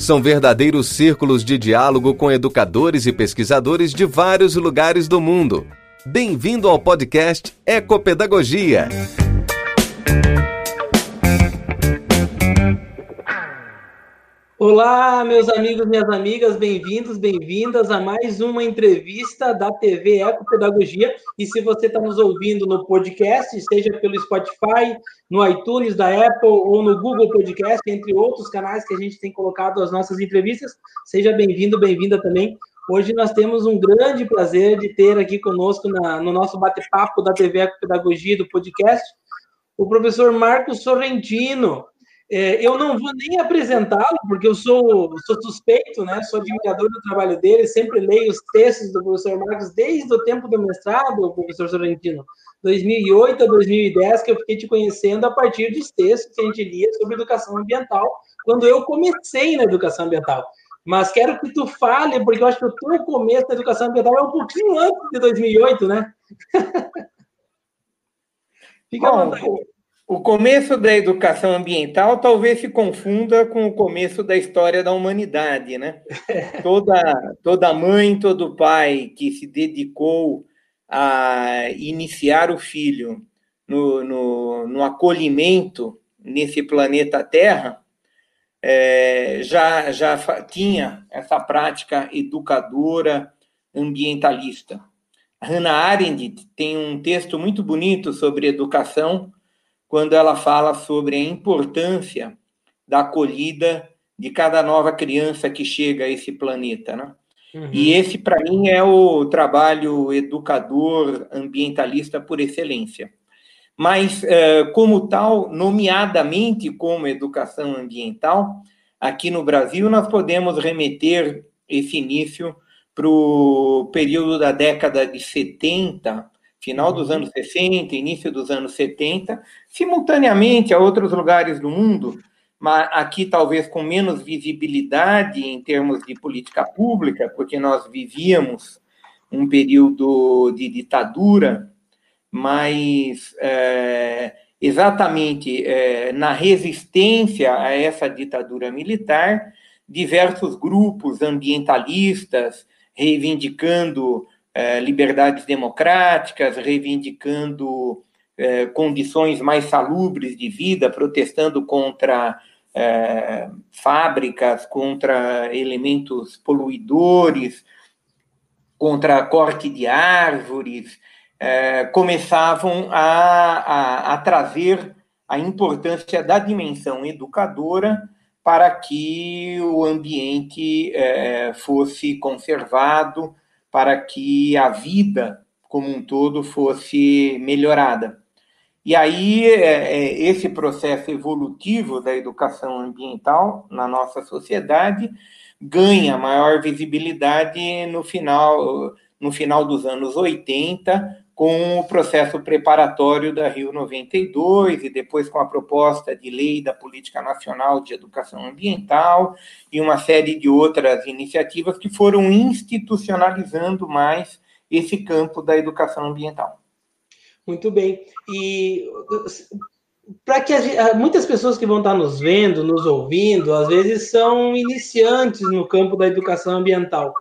São verdadeiros círculos de diálogo com educadores e pesquisadores de vários lugares do mundo. Bem-vindo ao podcast Ecopedagogia. Olá, meus amigos, minhas amigas, bem-vindos, bem-vindas a mais uma entrevista da TV Ecopedagogia. E se você está nos ouvindo no podcast, seja pelo Spotify, no iTunes da Apple ou no Google Podcast, entre outros canais que a gente tem colocado as nossas entrevistas, seja bem-vindo, bem-vinda também. Hoje nós temos um grande prazer de ter aqui conosco na, no nosso bate-papo da TV Ecopedagogia do podcast o professor Marcos Sorrentino. É, eu não vou nem apresentá-lo, porque eu sou, sou suspeito, né? Sou admirador do trabalho dele, sempre leio os textos do professor Marcos desde o tempo do mestrado, professor Sorrentino, 2008 a 2010, que eu fiquei te conhecendo a partir dos textos que a gente lia sobre educação ambiental, quando eu comecei na educação ambiental. Mas quero que tu fale, porque eu acho que o teu começo da educação ambiental é um pouquinho antes de 2008, né? Fica à vontade. O começo da educação ambiental talvez se confunda com o começo da história da humanidade, né? Toda, toda mãe, todo pai que se dedicou a iniciar o filho no, no, no acolhimento nesse planeta Terra é, já, já tinha essa prática educadora ambientalista. Hannah Arendt tem um texto muito bonito sobre educação quando ela fala sobre a importância da acolhida de cada nova criança que chega a esse planeta, né? Uhum. E esse, para mim, é o trabalho educador ambientalista por excelência. Mas, eh, como tal, nomeadamente como educação ambiental, aqui no Brasil, nós podemos remeter esse início para o período da década de 70, final dos uhum. anos 60, início dos anos 70, simultaneamente a outros lugares do mundo, mas aqui talvez com menos visibilidade em termos de política pública, porque nós vivíamos um período de ditadura, mas é, exatamente é, na resistência a essa ditadura militar, diversos grupos ambientalistas reivindicando é, liberdades democráticas, reivindicando é, condições mais salubres de vida, protestando contra é, fábricas, contra elementos poluidores, contra corte de árvores, é, começavam a, a, a trazer a importância da dimensão educadora para que o ambiente é, fosse conservado, para que a vida como um todo fosse melhorada. E aí, é, é, esse processo evolutivo da educação ambiental na nossa sociedade ganha maior visibilidade no final, no final dos anos 80, com o processo preparatório da Rio 92 e depois com a proposta de lei da Política Nacional de Educação Ambiental e uma série de outras iniciativas que foram institucionalizando mais esse campo da educação ambiental. Muito bem. E para que gente, muitas pessoas que vão estar nos vendo, nos ouvindo, às vezes são iniciantes no campo da educação ambiental.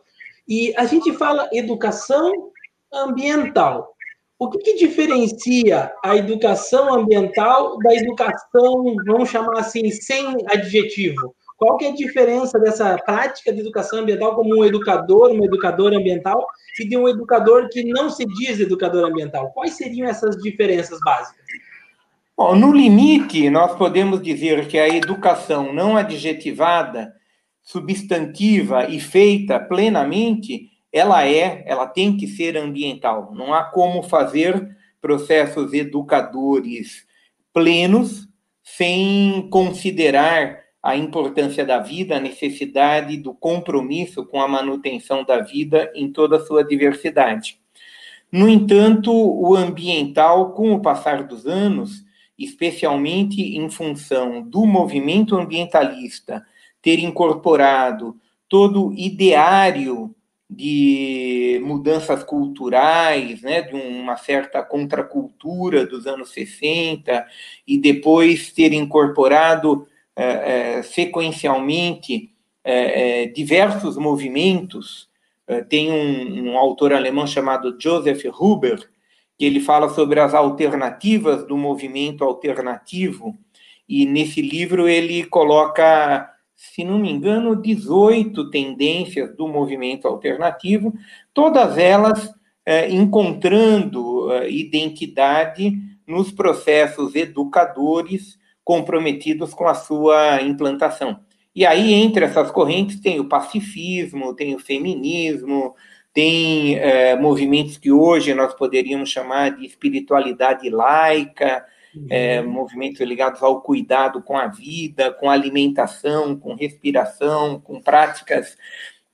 E a gente fala educação ambiental. O que, que, diferencia a educação ambiental da educação, vamos chamar assim, sem adjetivo? Qual que é a diferença dessa prática de educação ambiental como um educador, uma educadora ambiental, e de um educador que não se diz educador ambiental? Quais seriam essas diferenças básicas? Bom, no limite, nós podemos dizer que a educação não adjetivada, substantiva e feita plenamente ela é, ela tem que ser ambiental. Não há como fazer processos educadores plenos sem considerar a importância da vida, a necessidade do compromisso com a manutenção da vida em toda a sua diversidade. No entanto, o ambiental, com o passar dos anos, especialmente em função do movimento ambientalista ter incorporado todo o ideário de mudanças culturais, né, de uma certa contracultura dos anos 60, e depois ter incorporado é, é, sequencialmente é, é diversos movimentos. É, tem um, um, autor alemão chamado Joseph Huber, que ele fala sobre as alternativas do movimento alternativo, e nesse livro ele coloca se não me engano, 18 tendências do movimento alternativo, todas elas é, encontrando é, identidade nos processos educadores comprometidos com a sua implantação. E aí, entre essas correntes, tem o pacifismo, tem o feminismo, tem é, movimentos que hoje nós poderíamos chamar de espiritualidade laica, é, uhum. movimentos ligados ao cuidado com a vida, com alimentação, com respiração, com práticas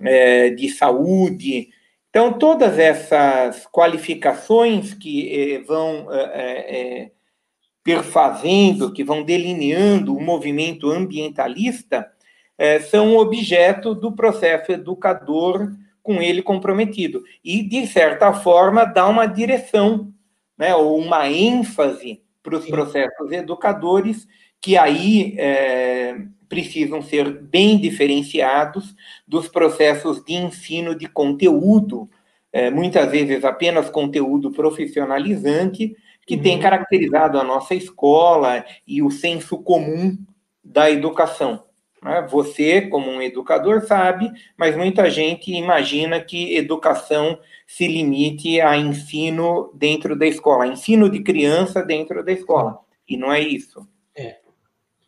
é, de saúde. Então, todas essas qualificações que é, vão é, é, é, perfazendo, que vão delineando o movimento ambientalista, são objeto do processo educador com ele comprometido. E, de certa forma, dá uma direção, né, ou uma ênfase para os processos educadores, que aí é, precisam ser bem diferenciados dos processos de ensino de conteúdo, é, muitas vezes apenas conteúdo profissionalizante, que uhum. tem caracterizado a nossa escola e o senso comum da educação. Né? Você, como um educador, sabe, mas muita gente imagina que educação se limite a ensino dentro da escola, ensino de criança dentro da escola. E não é isso. É.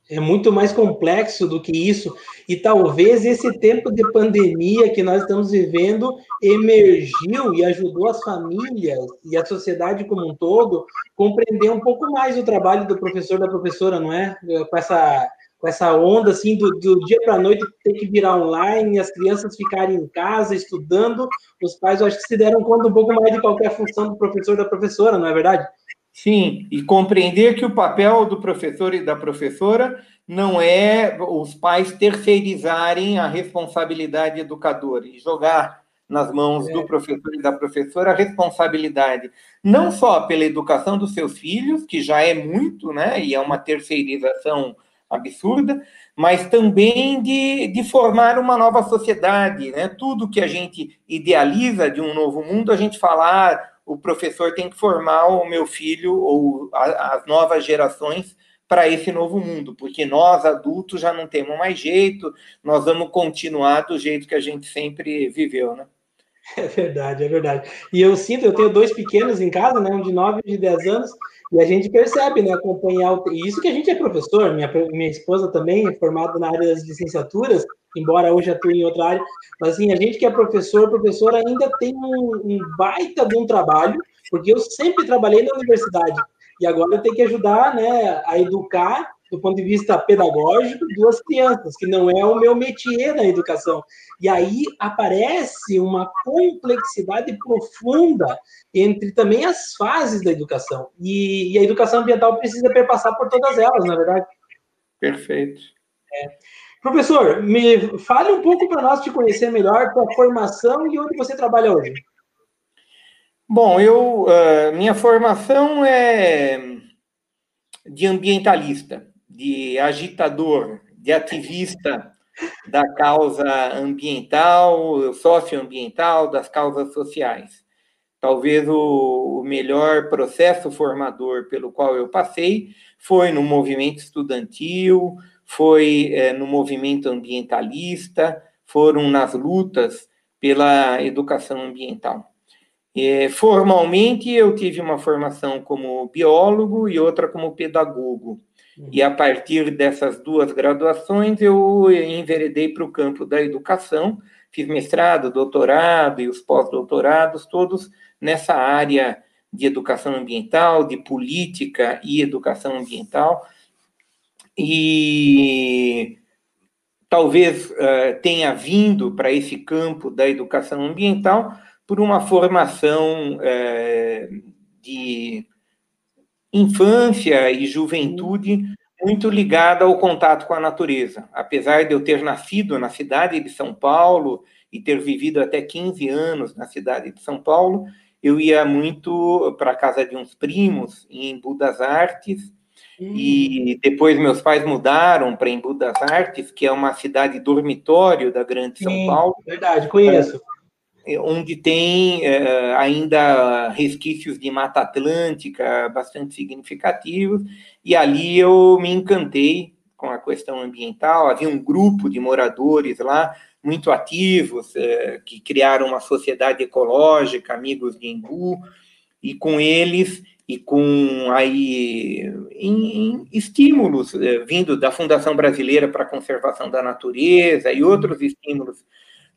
É muito mais complexo do que isso. E talvez esse tempo de pandemia que nós estamos vivendo emergiu e ajudou as famílias e a sociedade como um todo compreender um pouco mais o trabalho do professor da professora, não é? Com essa com essa onda assim do, do dia para a noite ter que virar online, as crianças ficarem em casa estudando, os pais eu acho que se deram conta um pouco mais de qualquer função do professor da professora, não é verdade? Sim, e compreender que o papel do professor e da professora não é os pais terceirizarem a responsabilidade educadora e jogar nas mãos é. do professor e da professora a responsabilidade, não só pela educação dos seus filhos, que já é muito, né, e é uma terceirização absurda, mas também de, de formar uma nova sociedade. Né? Tudo que a gente idealiza de um novo mundo, a gente falar, ah, o professor tem que formar o meu filho ou a, as novas gerações para esse novo mundo, porque nós adultos já não temos mais jeito, nós vamos continuar do jeito que a gente sempre viveu, né? É verdade, é verdade. E eu sinto, eu tenho dois pequenos em casa, né, um de 9 e de 10 anos, e a gente percebe, né, acompanhar, e isso que a gente é professor, minha, minha esposa também é formada na área das licenciaturas, embora hoje atue em outra área, mas assim, a gente que é professor, professor ainda tem um, um baita de um trabalho, porque eu sempre trabalhei na universidade, e agora eu tenho que ajudar, né, a educar do ponto de vista pedagógico, duas crianças, que não é o meu métier na educação. E aí aparece uma complexidade profunda entre também as fases da educação. E, e a educação ambiental precisa perpassar por todas elas, na verdade. Perfeito. É. Professor, me fale um pouco para nós te conhecer melhor, tua formação e onde você trabalha hoje. Bom, eu uh, minha formação é de ambientalista de agitador, de ativista da causa ambiental, socioambiental, das causas sociais. Talvez o, o melhor processo formador pelo qual eu passei foi no movimento estudantil, foi é, no movimento ambientalista, foram nas lutas pela educação ambiental. É, formalmente, eu tive uma formação como biólogo e outra como pedagogo. E a partir dessas duas graduações, eu enveredei para o campo da educação, fiz mestrado, doutorado e os pós-doutorados, todos nessa área de educação ambiental, de política e educação ambiental. E talvez uh, tenha vindo para esse campo da educação ambiental por uma formação uh, de infância e juventude muito ligada ao contato com a natureza. Apesar de eu ter nascido na cidade de São Paulo e ter vivido até 15 anos na cidade de São Paulo, eu ia muito para a casa de uns primos em Embu das Artes, hum. e depois meus pais mudaram para Embu das Artes, que é uma cidade dormitório da Grande São Sim, Paulo. Verdade, conheço. É, onde tem é, ainda resquícios de Mata Atlântica bastante significativos, e ali eu me encantei com a questão ambiental. Havia um grupo de moradores lá muito ativos, é, que criaram uma sociedade ecológica, amigos de Embu, e com eles e com aí em, em estímulos é, vindo da Fundação Brasileira para a Conservação da Natureza e outros estímulos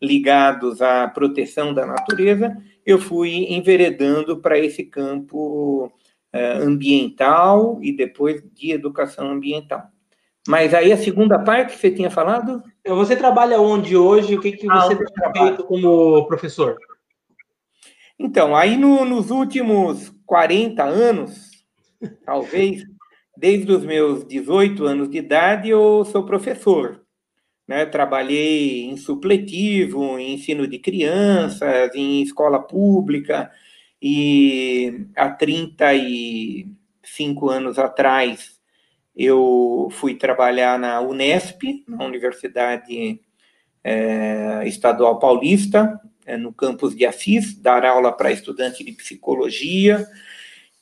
ligados à proteção da natureza, eu fui enveredando para esse campo é, ambiental e depois de educação ambiental. Mas aí a segunda parte que você tinha falado? Você trabalha onde hoje? O que, que ah, você ah, tem feito como professor? Então, aí no, nos últimos 40 anos, talvez, desde os meus 18 anos de idade, eu sou professor. Né? Trabalhei em supletivo, em ensino de crianças, em escola pública, e há 35 anos atrás eu fui trabalhar na Unesp, na Universidade é, Estadual Paulista, é, no campus de Assis, dar aula para estudante de psicologia,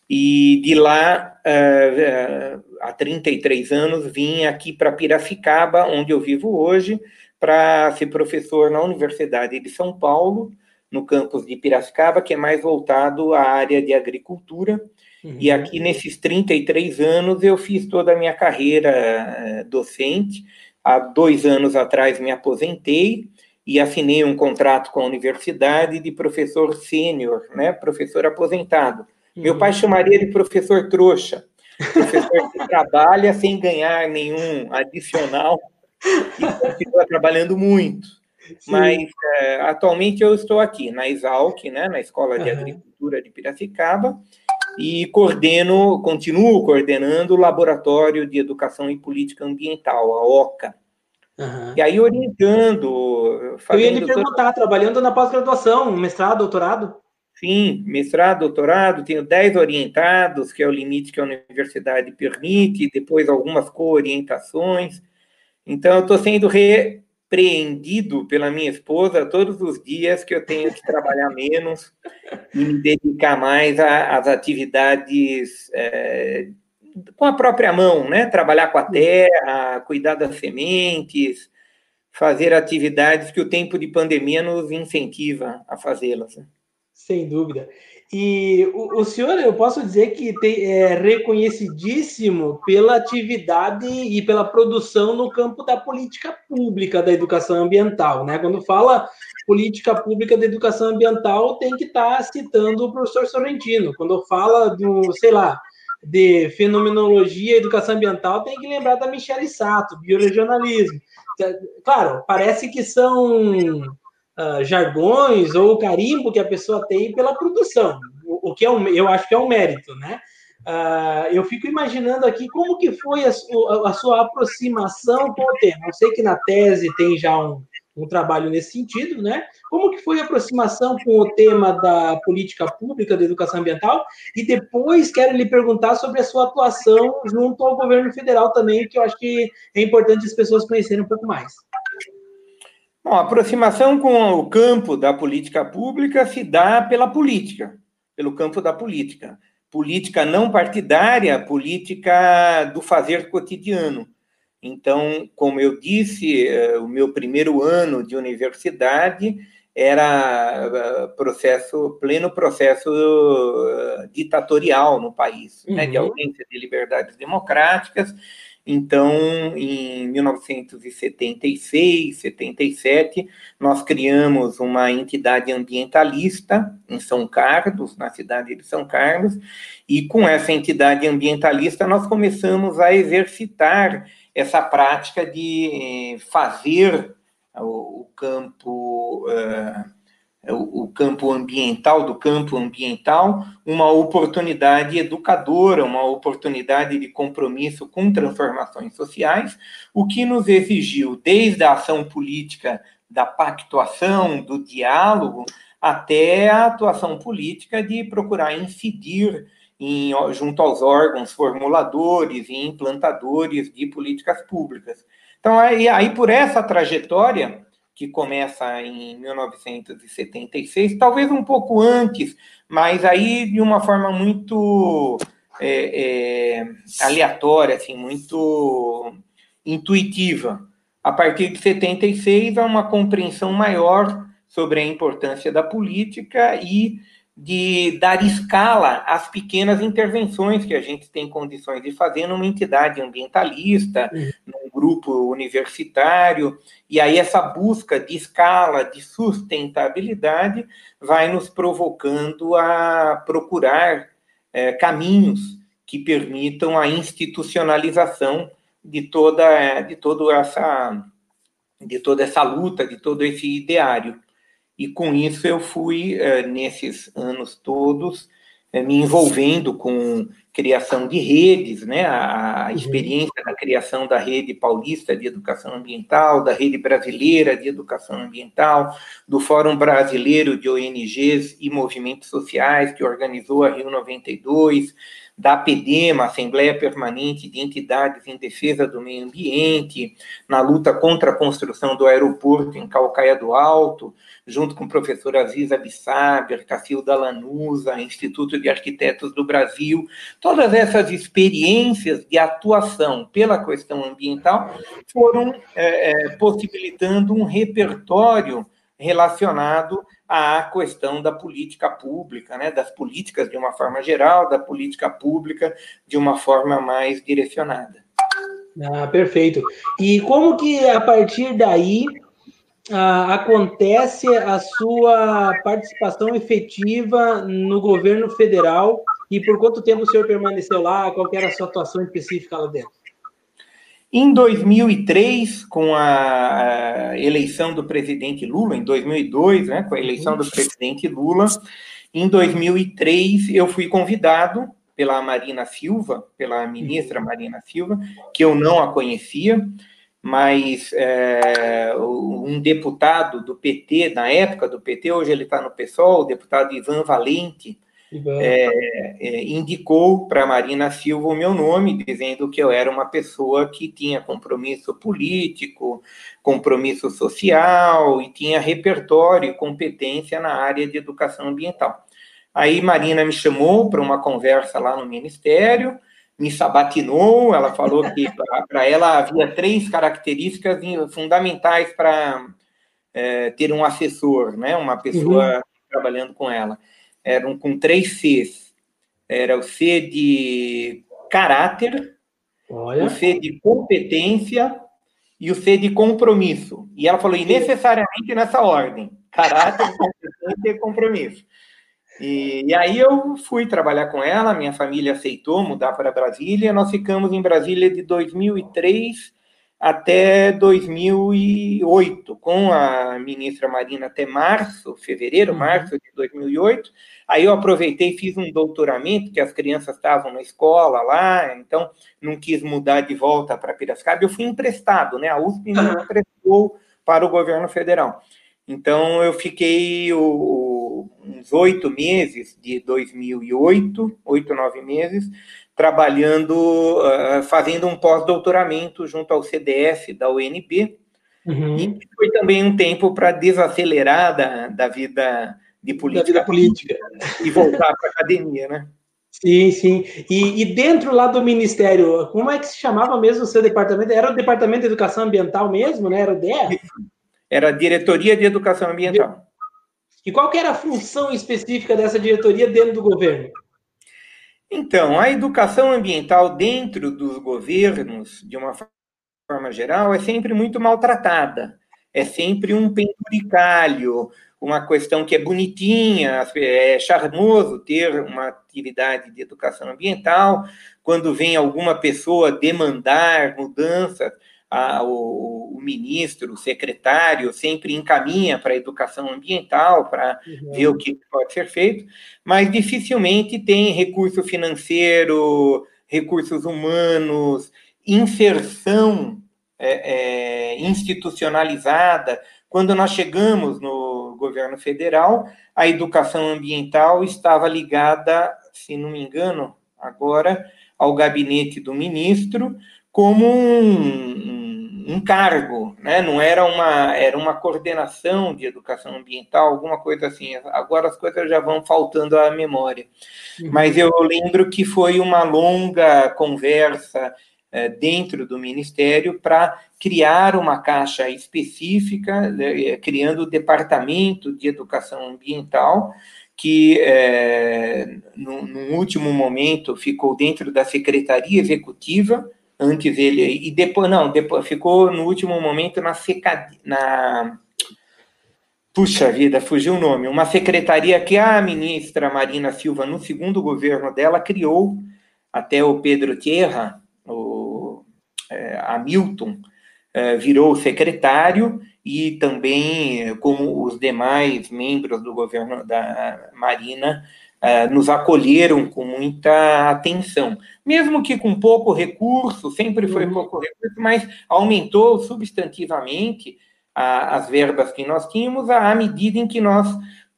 e de lá, é, é há 33 anos, vim aqui para Piracicaba, onde eu vivo hoje, para ser professor na Universidade de São Paulo, no campus de Piracicaba, que é mais voltado à área de agricultura, Uhum. E aqui, nesses 33 anos, eu fiz toda a minha carreira eh, docente. Há dois anos atrás me aposentei e assinei um contrato com a universidade de professor sênior, né, professor aposentado. Uhum. Meu pai chamaria de professor trouxa, professor que trabalha sem ganhar nenhum adicional e continua trabalhando muito. Sim. Mas é, atualmente eu estou aqui na Exalc, né, na Escola de uhum. Agricultura de Piracicaba, e coordeno, continuo coordenando o Laboratório de Educação e Política Ambiental, a OCA. Uhum. E aí orientando. Eu ia lhe perguntar, trabalhando na pós-graduação, mestrado, doutorado? Sim, mestrado, doutorado, tenho 10 orientados, que é o limite que a universidade permite, depois algumas co-orientações. Então, eu estou sendo re, preendido pela minha esposa todos os dias que eu tenho que trabalhar menos e me dedicar mais às atividades é, com a própria mão, né? Trabalhar com a terra, cuidar das sementes, fazer atividades que o tempo de pandemia nos incentiva a fazê-las. Né? Sem dúvida. E o, o, senhor, eu posso dizer que tem, é reconhecidíssimo pela atividade e pela produção no campo da política pública da educação ambiental, né? Quando fala política pública da educação ambiental, tem que estar tá citando o professor Sorrentino. Quando fala do, sei lá, de fenomenologia e educação ambiental, tem que lembrar da Michele Sato, bioregionalismo. Claro, parece que são uh, jargões ou o carimbo que a pessoa tem pela produção, o, o que é um, eu acho que é um mérito, né? Uh, eu fico imaginando aqui como que foi a, a, sua aproximação com o tema. Eu sei que na tese tem já um, um trabalho nesse sentido, né? Como que foi a aproximação com o tema da política pública da educação ambiental? E depois quero lhe perguntar sobre a sua atuação junto ao governo federal também, que eu acho que é importante as pessoas conhecerem um pouco mais. Bom, a aproximação com o campo da política pública se dá pela política, pelo campo da política. Política não partidária, política do fazer cotidiano. Então, como eu disse, eh, o meu primeiro ano de universidade era eh, processo pleno processo eh, ditatorial no país, uhum. né, de uhum. ausência de liberdades democráticas então, em 1976, 77, nós criamos uma entidade ambientalista em São Carlos, na cidade de São Carlos, e com essa entidade ambientalista nós começamos a exercitar essa prática de fazer o, campo o campo ambiental do campo ambiental uma oportunidade educadora, uma oportunidade de compromisso com transformações sociais, o que nos exigiu desde a ação política da pactuação, do diálogo, até a atuação política de procurar incidir em, junto aos órgãos formuladores e implantadores de políticas públicas. Então, aí, aí por essa trajetória, que começa em 1976, talvez um pouco antes, mas aí de uma forma muito é, é, aleatória, assim, muito intuitiva. A partir de 76, há uma compreensão maior sobre a importância da política e de dar escala às pequenas intervenções que a gente tem condições de fazer numa entidade ambientalista, uhum. Grupo universitário, e aí essa busca de escala, de sustentabilidade, vai nos provocando a procurar é, caminhos que permitam a institucionalização de toda de toda essa de toda essa luta, de todo esse ideário. E com isso eu fui, eh, nesses anos todos, eh, me envolvendo com criação de redes, né? a uhum. experiência da criação da rede paulista de educação ambiental, da rede brasileira de educação ambiental, do Fórum Brasileiro de ONGs e Movimentos Sociais, que organizou a Rio 92, da APDEMA, Assembleia Permanente de Entidades em Defesa do Meio Ambiente, na luta contra a construção do aeroporto em Calcaia do Alto, junto com o professor Aziz Abissaber, Cacilda Lanusa, Instituto de Arquitetos do Brasil, todas essas experiências de atuação pela questão ambiental foram é, é, possibilitando um repertório relacionado à questão da política pública, né, das políticas de uma forma geral, da política pública de uma forma mais direcionada. Ah, perfeito. E como que a partir daí ah, acontece a sua participação efetiva no governo federal e por quanto tempo o senhor permaneceu lá? Qual era a sua atuação específica lá dentro? Em 2003, com a eleição do presidente Lula, em 2002, né, com a eleição do presidente Lula, em 2003 eu fui convidado pela Marina Silva, pela ministra Marina Silva, que eu não a conhecia, mas é, um deputado do PT, na época do PT, hoje ele está no PSOL, o deputado Ivan Valente, é, é, indicou para Marina Silva o meu nome, dizendo que eu era uma pessoa que tinha compromisso político, compromisso social e tinha repertório e competência na área de educação ambiental. Aí Marina me chamou para uma conversa lá no Ministério, me sabatinou, ela falou que para ela havia três características fundamentais para é, ter um assessor, né, uma pessoa uhum. trabalhando com ela eram com três Cs. Era o C de caráter, Olha. o C de competência e o C de compromisso. E ela falou, e necessariamente nessa ordem: caráter, competência e compromisso. E, e, aí eu fui trabalhar com ela, minha família aceitou mudar para Brasília. Nós ficamos em Brasília de 2003 até 2008, com a ministra Marina até março, fevereiro, uhum. março de 2008. Aí eu aproveitei e fiz um doutoramento, que as crianças estavam na escola lá, então não quis mudar de volta para Piracicaba. Eu fui emprestado, né? A USP me emprestou para o governo federal. Então eu fiquei o, uns oito meses de 2008, oito, nove meses, trabalhando, uh, fazendo um pós-doutoramento junto ao CDF da UNB, uhum. e foi também um tempo para desacelerar da, da vida de política, vida política. e voltar para a academia, né? Sim, sim. E, e, dentro lá do Ministério, como é que se chamava mesmo o seu departamento? Era o Departamento de Educação Ambiental mesmo, né? Era o DER? Era a Diretoria de Educação Ambiental. E qual que era a função específica dessa diretoria dentro do governo? Então, a educação ambiental dentro dos governos, de uma forma geral, é sempre muito maltratada. É sempre um penduricalho, uma questão que é bonitinha, é charmoso ter uma atividade de educação ambiental, quando vem alguma pessoa demandar mudanças, a, o, o, ministro, o secretário, sempre encaminha para a educação ambiental, para uhum. ver o que pode ser feito, mas dificilmente tem recurso financeiro, recursos humanos, inserção é, é, institucionalizada. Quando nós chegamos no governo federal, a educação ambiental estava ligada, se não me engano, agora ao gabinete do ministro, como um, um, cargo, né? não era uma, era uma coordenação de educação ambiental, alguma coisa assim. Agora as coisas já vão faltando à memória. Uhum. Mas eu lembro que foi uma longa conversa é, dentro do Ministério para criar uma caixa específica, né, criando o Departamento de Educação Ambiental, que é, no, no, último momento ficou dentro da Secretaria Executiva, antes ele e depois não, depois ficou no último momento na seca, na Puxa vida, fugiu o nome. Uma secretaria que a ministra Marina Silva, no segundo governo dela, criou, até o Pedro Tierra, o é, Hamilton, é, virou secretário e também, como os demais membros do governo da Marina, é, nos acolheram com muita atenção, mesmo que com pouco recurso, sempre foi uhum. pouco recurso, mas aumentou substantivamente a, as verbas que nós tínhamos à medida em que nós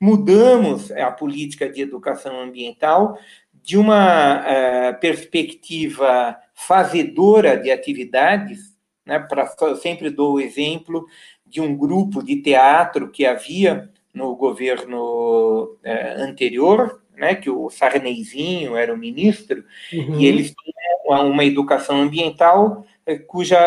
mudamos a política de educação ambiental de uma uh, perspectiva fazedora de atividades, né, pra, eu sempre dou o exemplo de um grupo de teatro que havia no governo uh, anterior, né, que o Sarneyzinho era o ministro, uhum. e eles tinham uma educação ambiental eh, cuja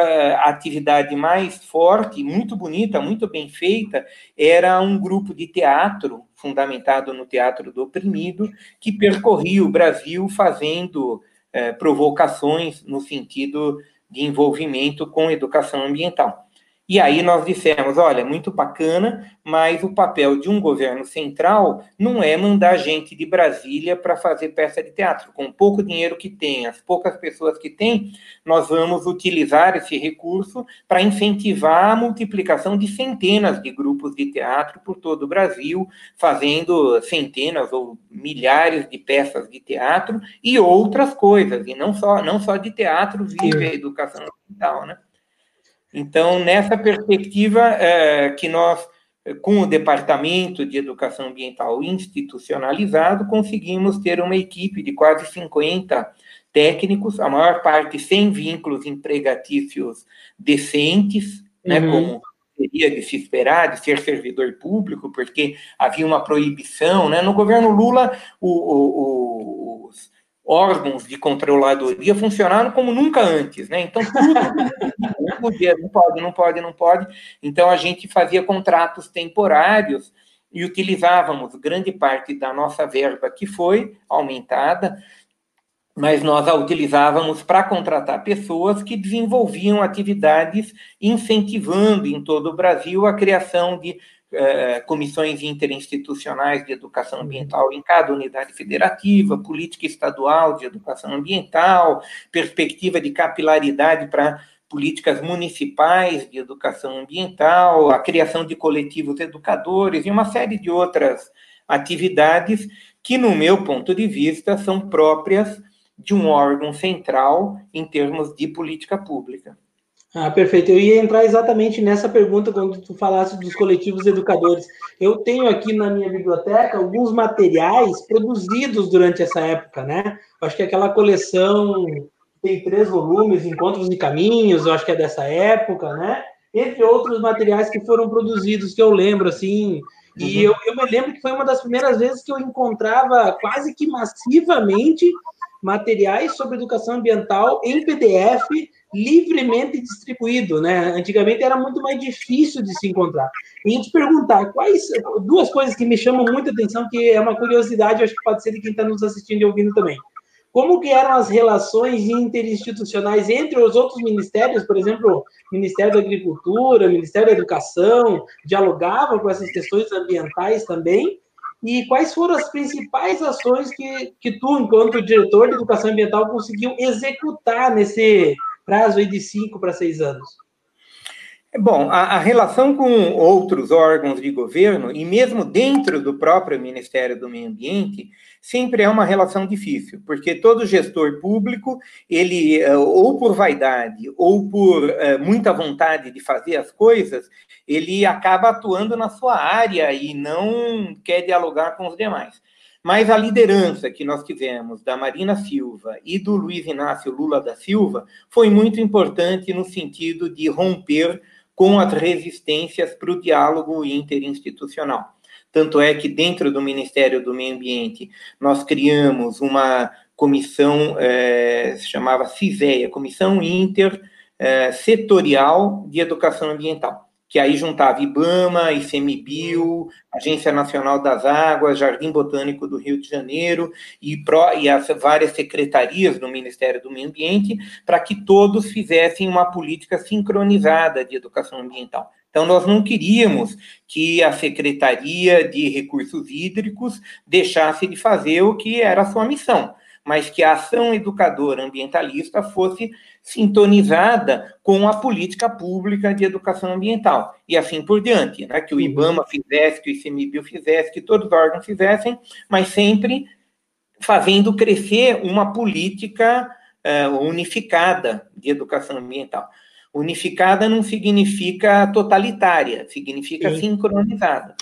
atividade mais forte, muito bonita, muito bem feita, era um grupo de teatro, fundamentado no teatro do oprimido, que percorria o Brasil fazendo eh, provocações no sentido de envolvimento com educação ambiental. E aí nós dissemos, olha, muito bacana, mas o papel de um governo central não é mandar gente de Brasília para fazer peça de teatro. Com o pouco dinheiro que tem, as poucas pessoas que tem, nós vamos utilizar esse recurso para incentivar a multiplicação de centenas de grupos de teatro por todo o Brasil, fazendo centenas ou milhares de peças de teatro e outras coisas, e não só, não só de teatro vive a educação ambiental, né? Então, nessa perspectiva é, que nós, com o Departamento de Educação Ambiental institucionalizado, conseguimos ter uma equipe de quase 50 técnicos, a maior parte sem vínculos empregatícios decentes, né, uhum. como seria de se esperar de ser servidor público, porque havia uma proibição, né? No governo Lula, o, o, os órgãos de controladoria funcionaram como nunca antes, né? Então tudo não podia, não pode, não pode, não pode. Então a gente fazia contratos temporários e utilizávamos grande parte da nossa verba que foi aumentada, mas nós a utilizávamos para contratar pessoas que desenvolviam atividades incentivando em todo o Brasil a criação de é, comissões interinstitucionais de educação ambiental em cada unidade federativa, política estadual de educação ambiental, perspectiva de capilaridade para políticas municipais de educação ambiental, a criação de coletivos educadores e uma série de outras atividades que, no meu ponto de vista, são próprias de um órgão central em termos de política pública. Ah, perfeito. Eu ia entrar exatamente nessa pergunta quando tu falasse dos coletivos educadores. Eu tenho aqui na minha biblioteca alguns materiais produzidos durante essa época, né? Acho que aquela coleção tem três volumes, Encontros e Caminhos, eu acho que é dessa época, né? Entre outros materiais que foram produzidos, que eu lembro, assim, e uhum. eu, eu me lembro que foi uma das primeiras vezes que eu encontrava quase que massivamente materiais sobre educação ambiental em PDF livremente distribuído, né? Antigamente era muito mais difícil de se encontrar. E te perguntar quais duas coisas que me chamam muita atenção, que é uma curiosidade, acho que pode ser de quem está nos assistindo e ouvindo também. Como que eram as relações interinstitucionais entre os outros ministérios, por exemplo, Ministério da Agricultura, Ministério da Educação, dialogavam com essas questões ambientais também? E quais foram as principais ações que, que tu, enquanto diretor de educação ambiental, conseguiu executar nesse prazo aí de cinco para seis anos? Bom, a, a, relação com outros órgãos de governo, e mesmo dentro do próprio Ministério do Meio Ambiente, sempre é uma relação difícil, porque todo gestor público, ele, eh, ou por vaidade, ou por é, muita vontade de fazer as coisas, ele acaba atuando na sua área e não quer dialogar com os demais. Mas a liderança que nós tivemos da Marina Silva e do Luiz Inácio Lula da Silva foi muito importante no sentido de romper com as resistências para o diálogo interinstitucional. Tanto é que, dentro do Ministério do Meio Ambiente, nós criamos uma comissão, é, se chamava CISEA, Comissão Intersetorial de Educação Ambiental que aí juntava IBAMA, ICMBio, Agência Nacional das Águas, Jardim Botânico do Rio de Janeiro e, pro, e as várias secretarias do Ministério do Meio Ambiente, para que todos fizessem uma política sincronizada de educação ambiental. Então, nós não queríamos que a Secretaria de Recursos Hídricos deixasse de fazer o que era a sua missão, mas que a ação educadora ambientalista fosse sintonizada com a política pública de educação ambiental, e assim por diante, né? que o IBAMA fizesse, que o ICMBio fizesse, que todos os órgãos fizessem, mas sempre fazendo crescer uma política uh, unificada de educação ambiental. Unificada não significa totalitária, significa Sim. sincronizada.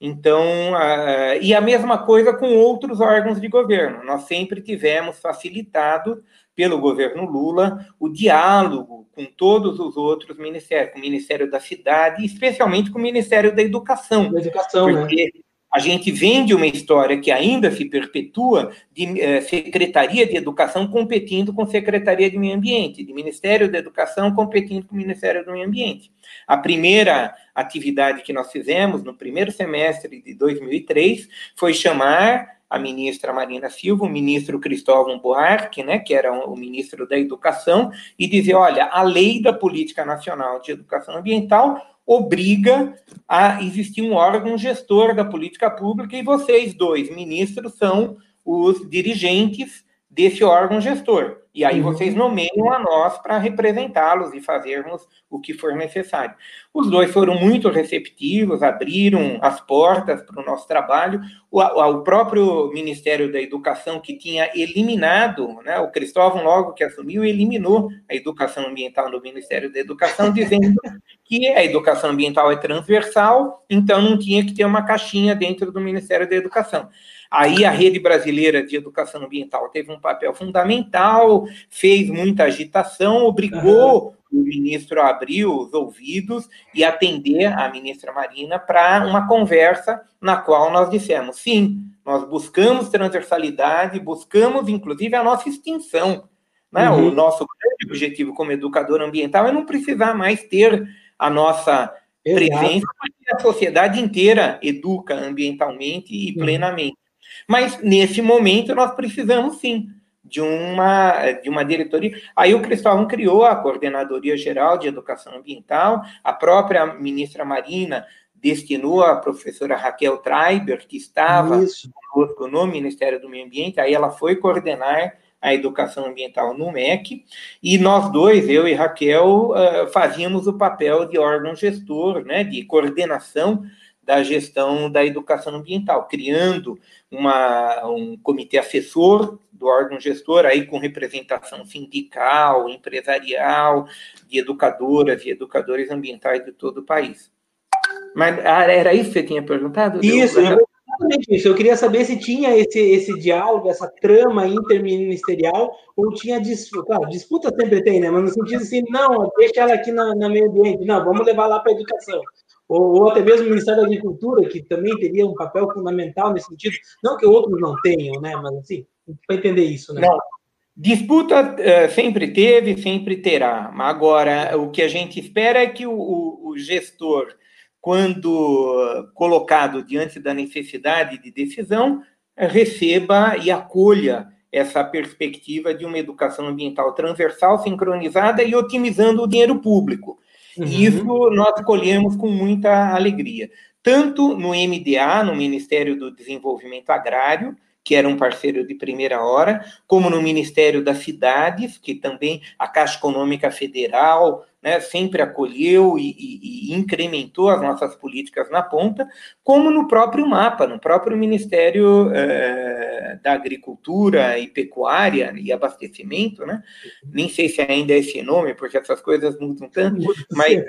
Então, uh, e a mesma coisa com outros órgãos de governo. Nós sempre tivemos facilitado pelo governo Lula o diálogo com todos os outros ministérios, com o Ministério da Cidade, especialmente com o Ministério da Educação. Da Educação, né? porque né? A gente vem de uma história que ainda se perpetua de eh, Secretaria de Educação competindo com Secretaria de Meio Ambiente, de Ministério da Educação competindo com o Ministério do Meio Ambiente. A primeira atividade que nós fizemos no primeiro semestre de 2003 foi chamar a ministra Marina Silva, o ministro Cristóvão Buarque, né, que era o ministro da Educação, e dizer, olha, a lei da Política Nacional de Educação Ambiental obriga a existir um órgão gestor da política pública e vocês dois ministros são os dirigentes desse órgão gestor. E aí uhum. vocês nomeiam a nós para representá-los e fazermos o que for necessário. Os dois foram muito receptivos, abriram as portas para o nosso trabalho. O, o, próprio Ministério da Educação, que tinha eliminado, né, o Cristóvão, logo que assumiu, eliminou a educação ambiental no Ministério da Educação, dizendo que a educação ambiental é transversal, então não tinha que ter uma caixinha dentro do Ministério da Educação. Aí a Rede Brasileira de Educação Ambiental teve um papel fundamental, fez muita agitação, obrigou uhum. o ministro a abrir os ouvidos e atender a ministra Marina para uma conversa na qual nós dissemos: sim, nós buscamos transversalidade, buscamos inclusive a nossa extinção. Né? Uhum. O nosso grande objetivo como educador ambiental é não precisar mais ter a nossa Exato. presença, porque a sociedade inteira educa ambientalmente e uhum. plenamente. Mas nesse momento nós precisamos sim de uma, de uma diretoria. Aí o Cristóvão criou a Coordenadoria Geral de Educação Ambiental, a própria ministra Marina destinou a professora Raquel Treiber, que estava conosco no Ministério do Meio Ambiente, aí ela foi coordenar a educação ambiental no MEC, e nós dois, eu e Raquel, fazíamos o papel de órgão gestor, né, de coordenação da gestão da educação ambiental, criando uma, um comitê assessor do órgão gestor, aí com representação sindical, empresarial, de educadoras e educadores ambientais de todo o país. Mas ah, era isso que você tinha perguntado? Isso, eu... exatamente isso. Eu queria saber se tinha esse, esse diálogo, essa trama interministerial, ou tinha disputa. Claro, disputa sempre tem, né? Mas no sentido assim, não, deixa ela aqui na, na meio ambiente. Não, vamos levar lá para a educação ou, ou, até mesmo o Ministério da Agricultura, que também teria um papel fundamental nesse sentido, não que outros não tenham, né, mas assim, para entender isso, né? Não. Disputa uh, sempre teve, sempre terá. Agora, o que a gente espera é que o, o, o gestor, quando colocado diante da necessidade de decisão, receba e acolha essa perspectiva de uma educação ambiental transversal, sincronizada e otimizando o dinheiro público. Uhum. E isso nós colhemos com muita alegria. tanto no MDA, no Ministério do Desenvolvimento Agrário, que era um parceiro de primeira hora, como no Ministério das Cidades, que também a Caixa Econômica Federal né, sempre acolheu e, e, e, incrementou as nossas políticas na ponta, como no próprio mapa, no próprio Ministério eh, da Agricultura e Pecuária e Abastecimento, né? nem sei se ainda é esse nome, porque essas coisas mudam tanto, mas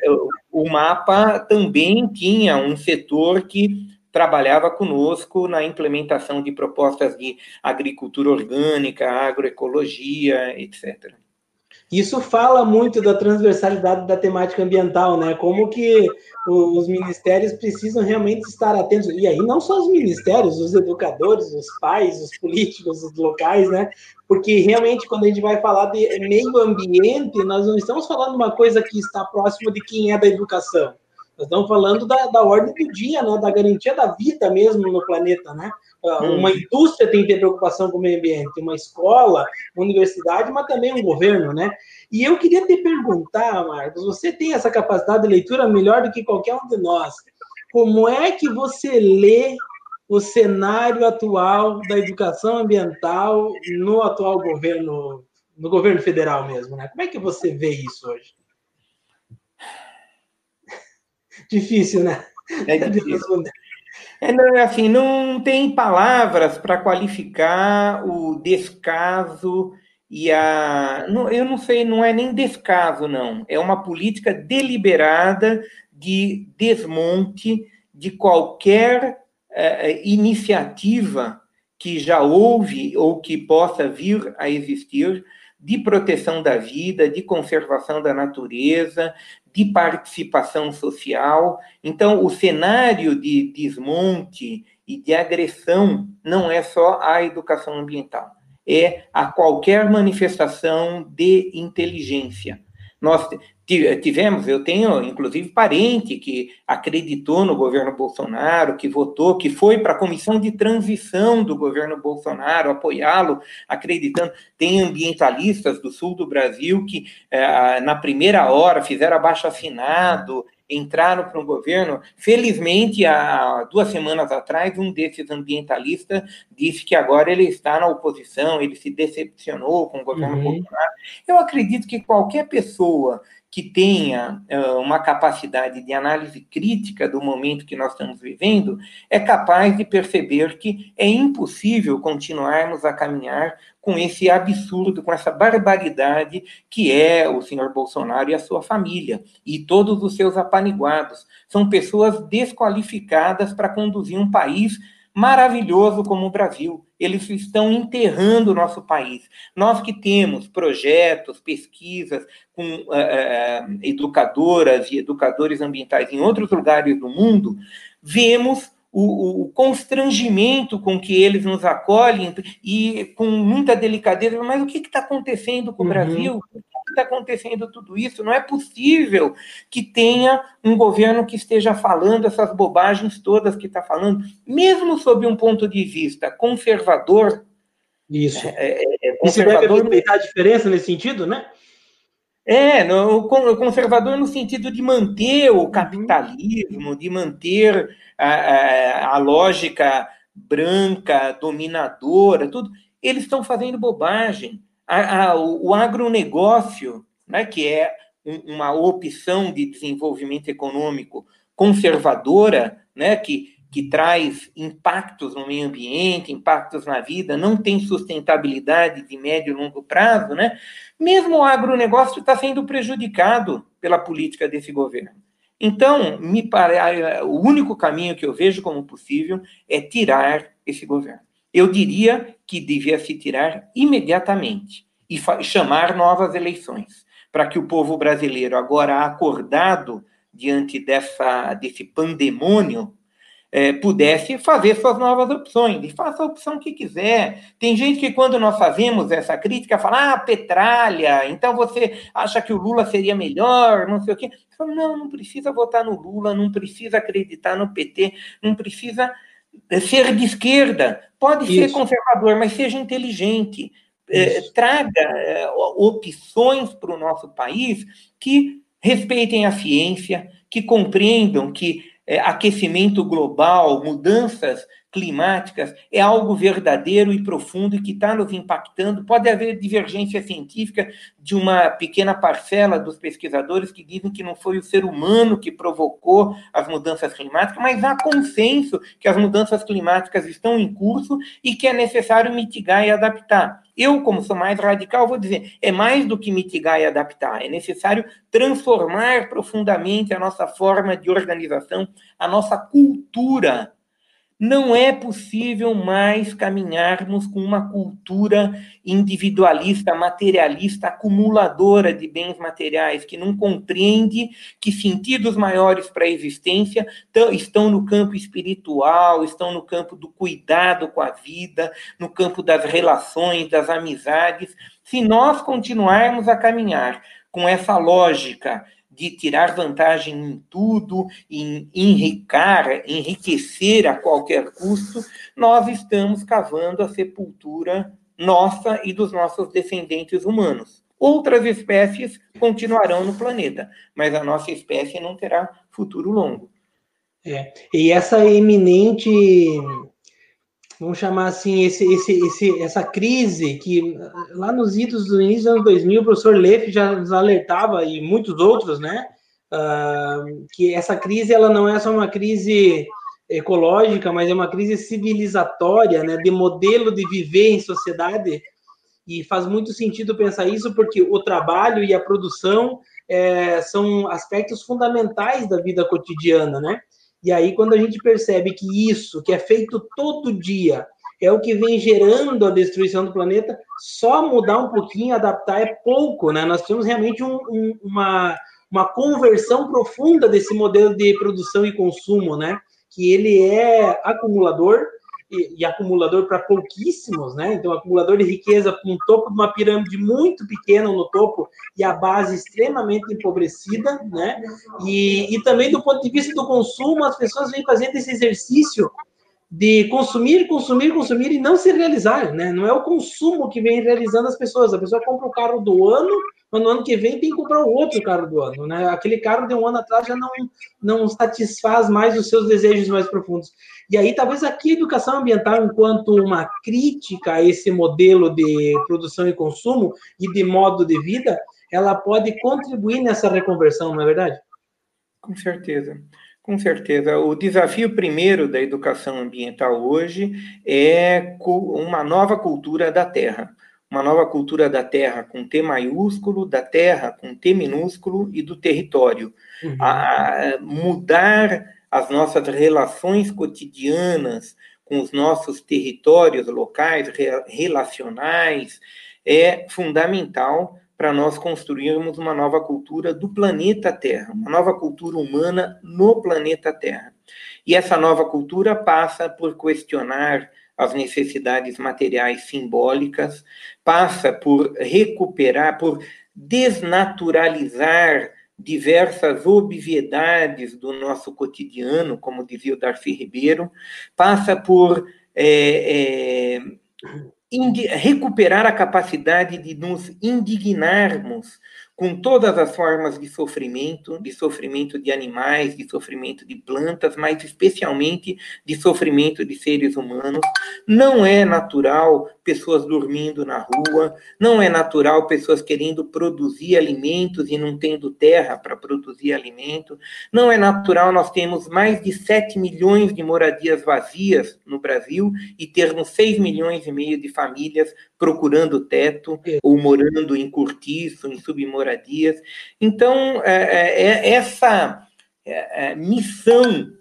o, o mapa também tinha um setor que trabalhava conosco na implementação de propostas de agricultura orgânica, agroecologia, etc. Isso fala muito da transversalidade da temática ambiental, né? Como que os ministérios precisam realmente estar atentos. E aí não só os ministérios, os educadores, os pais, os políticos, os locais, né? Porque realmente quando a gente vai falar de meio ambiente, nós não estamos falando uma coisa que está próximo de quem é da educação. Nós estamos falando da, da ordem do dia, né? da garantia da vida mesmo no planeta, né? Ah, hum. Uma indústria tem que ter preocupação com o meio ambiente, uma escola, uma universidade, mas também um governo, né? E eu queria te perguntar, Marcos, você tem essa capacidade de leitura melhor do que qualquer um de nós. Como é que você lê o cenário atual da educação ambiental no atual governo, no governo federal mesmo, né? Como é que você vê isso hoje? Difícil, né? É difícil. É, não, é assim, não tem palavras para qualificar o descaso e a. Não, eu não sei, não é nem descaso, não. É uma política deliberada de desmonte de qualquer é, iniciativa que já houve ou que possa vir a existir de proteção da vida, de conservação da natureza, de participação social. Então, o cenário de desmonte e de agressão não é só a educação ambiental, é a qualquer manifestação de inteligência. Nós tivemos, eu tenho inclusive parente que acreditou no governo Bolsonaro, que votou, que foi para a comissão de transição do governo Bolsonaro apoiá-lo, acreditando. Tem ambientalistas do sul do Brasil que, eh, na primeira hora, fizeram abaixo assinado, entraram para o governo. Felizmente, há duas semanas atrás, um desses ambientalistas disse que agora ele está na oposição, ele se decepcionou com o governo uhum. Bolsonaro. Eu acredito que qualquer pessoa que tenha uh, uma capacidade de análise crítica do momento que nós estamos vivendo, é capaz de perceber que é impossível continuarmos a caminhar com esse absurdo, com essa barbaridade que é o senhor Bolsonaro e a sua família, e todos os seus apaniguados. São pessoas desqualificadas para conduzir um país maravilhoso como o Brasil. Eles estão enterrando o nosso país. Nós que temos projetos, pesquisas com uh, educadoras e educadores ambientais em outros lugares do mundo, vemos o, o, constrangimento com que eles nos acolhem e com muita delicadeza, mas o que está acontecendo com o uhum. Brasil? está acontecendo tudo isso? Não é possível que tenha um governo que esteja falando essas bobagens todas que está falando, mesmo sob um ponto de vista conservador. Isso. É, é, conservador... É Isso deve respeitar a diferença nesse sentido, né? É, no, conservador no sentido de manter o capitalismo, de manter a, a, a lógica branca, dominadora, tudo. Eles estão fazendo bobagem a, a, o agronegócio, né, que é um, uma opção de desenvolvimento econômico conservadora, né, que, que traz impactos no meio ambiente, impactos na vida, não tem sustentabilidade de médio e longo prazo, né? Mesmo o agronegócio está sendo prejudicado pela política desse governo. Então, me pare... o único caminho que eu vejo como possível é tirar esse governo. Eu diria que devia se tirar imediatamente e chamar novas eleições, para que o povo brasileiro, agora acordado diante dessa, desse pandemônio, é, pudesse fazer suas novas opções, e faça a opção que quiser. Tem gente que, quando nós fazemos essa crítica, fala, ah, petralha, então você acha que o Lula seria melhor, não sei o quê. Falo, não, não precisa votar no Lula, não precisa acreditar no PT, não precisa ser de esquerda, pode Isso. ser conservador, mas seja inteligente. É, traga é, opções para o nosso país que respeitem a ciência, que compreendam que é, aquecimento global, mudanças climáticas, é algo verdadeiro e profundo e que está nos impactando. Pode haver divergência científica de uma pequena parcela dos pesquisadores que dizem que não foi o ser humano que provocou as mudanças climáticas, mas há consenso que as mudanças climáticas estão em curso e que é necessário mitigar e adaptar. Eu, como sou mais radical, vou dizer, é mais do que mitigar e adaptar, é necessário transformar profundamente a nossa forma de organização, a nossa cultura não é possível mais caminharmos com uma cultura individualista, materialista, acumuladora de bens materiais, que não compreende que sentidos maiores para a existência estão no campo espiritual, estão no campo do cuidado com a vida, no campo das relações, das amizades. Se nós continuarmos a caminhar com essa lógica de tirar vantagem em tudo, em enricar, enriquecer a qualquer custo, nós estamos cavando a sepultura nossa e dos nossos descendentes humanos. Outras espécies continuarão no planeta, mas a nossa espécie não terá futuro longo. É, e essa eminente vamos chamar assim, esse, esse, esse, essa crise que lá nos idos do início dos anos 2000, o professor Leff já nos alertava, e muitos outros, né, uh, que essa crise ela não é só uma crise ecológica, mas é uma crise civilizatória, né, de modelo de viver em sociedade, e faz muito sentido pensar isso, porque o trabalho e a produção é, são aspectos fundamentais da vida cotidiana, né? E aí, quando a gente percebe que isso, que é feito todo dia, é o que vem gerando a destruição do planeta, só mudar um pouquinho, adaptar é pouco, né? Nós temos realmente um, um, uma, uma conversão profunda desse modelo de produção e consumo, né? Que ele é acumulador, e, acumulador para pouquíssimos, né? Então, acumulador de riqueza um topo de uma pirâmide muito pequena no topo e a base extremamente empobrecida, né? E, e também do ponto de vista do consumo, as pessoas vêm fazendo esse exercício de consumir, consumir, consumir e não se realizar, né? Não é o consumo que vem realizando as pessoas. A pessoa compra o carro do ano, mas no ano que vem tem que comprar o outro carro do ano, né? Aquele carro de um ano atrás já não, não satisfaz mais os seus desejos mais profundos. E aí, talvez aqui a educação ambiental, enquanto uma crítica a esse modelo de produção e consumo e de modo de vida, ela pode contribuir nessa reconversão, não é verdade? Com certeza. Com certeza. O desafio primeiro da educação ambiental hoje é uma nova cultura da terra. Uma nova cultura da terra com T maiúsculo, da terra com T minúsculo e do território. Uhum. A mudar as nossas relações cotidianas com os nossos territórios locais, relacionais, é fundamental para nós construirmos uma nova cultura do planeta Terra, uma nova cultura humana no planeta Terra. E essa nova cultura passa por questionar as necessidades materiais simbólicas, passa por recuperar, por desnaturalizar diversas obviedades do nosso cotidiano, como dizia o Darcy Ribeiro, passa por é, é, recuperar a capacidade de nos indignarmos com todas as formas de sofrimento, de sofrimento de animais, de sofrimento de plantas, mas especialmente de sofrimento de seres humanos. Não é natural pessoas dormindo na rua, não é natural pessoas querendo produzir alimentos e não tendo terra para produzir alimento, não é natural nós temos mais de 7 milhões de moradias vazias no Brasil e termos 6 milhões e meio de famílias procurando teto é. ou morando em cortiço, em submoradias. Então, é, é, é essa missão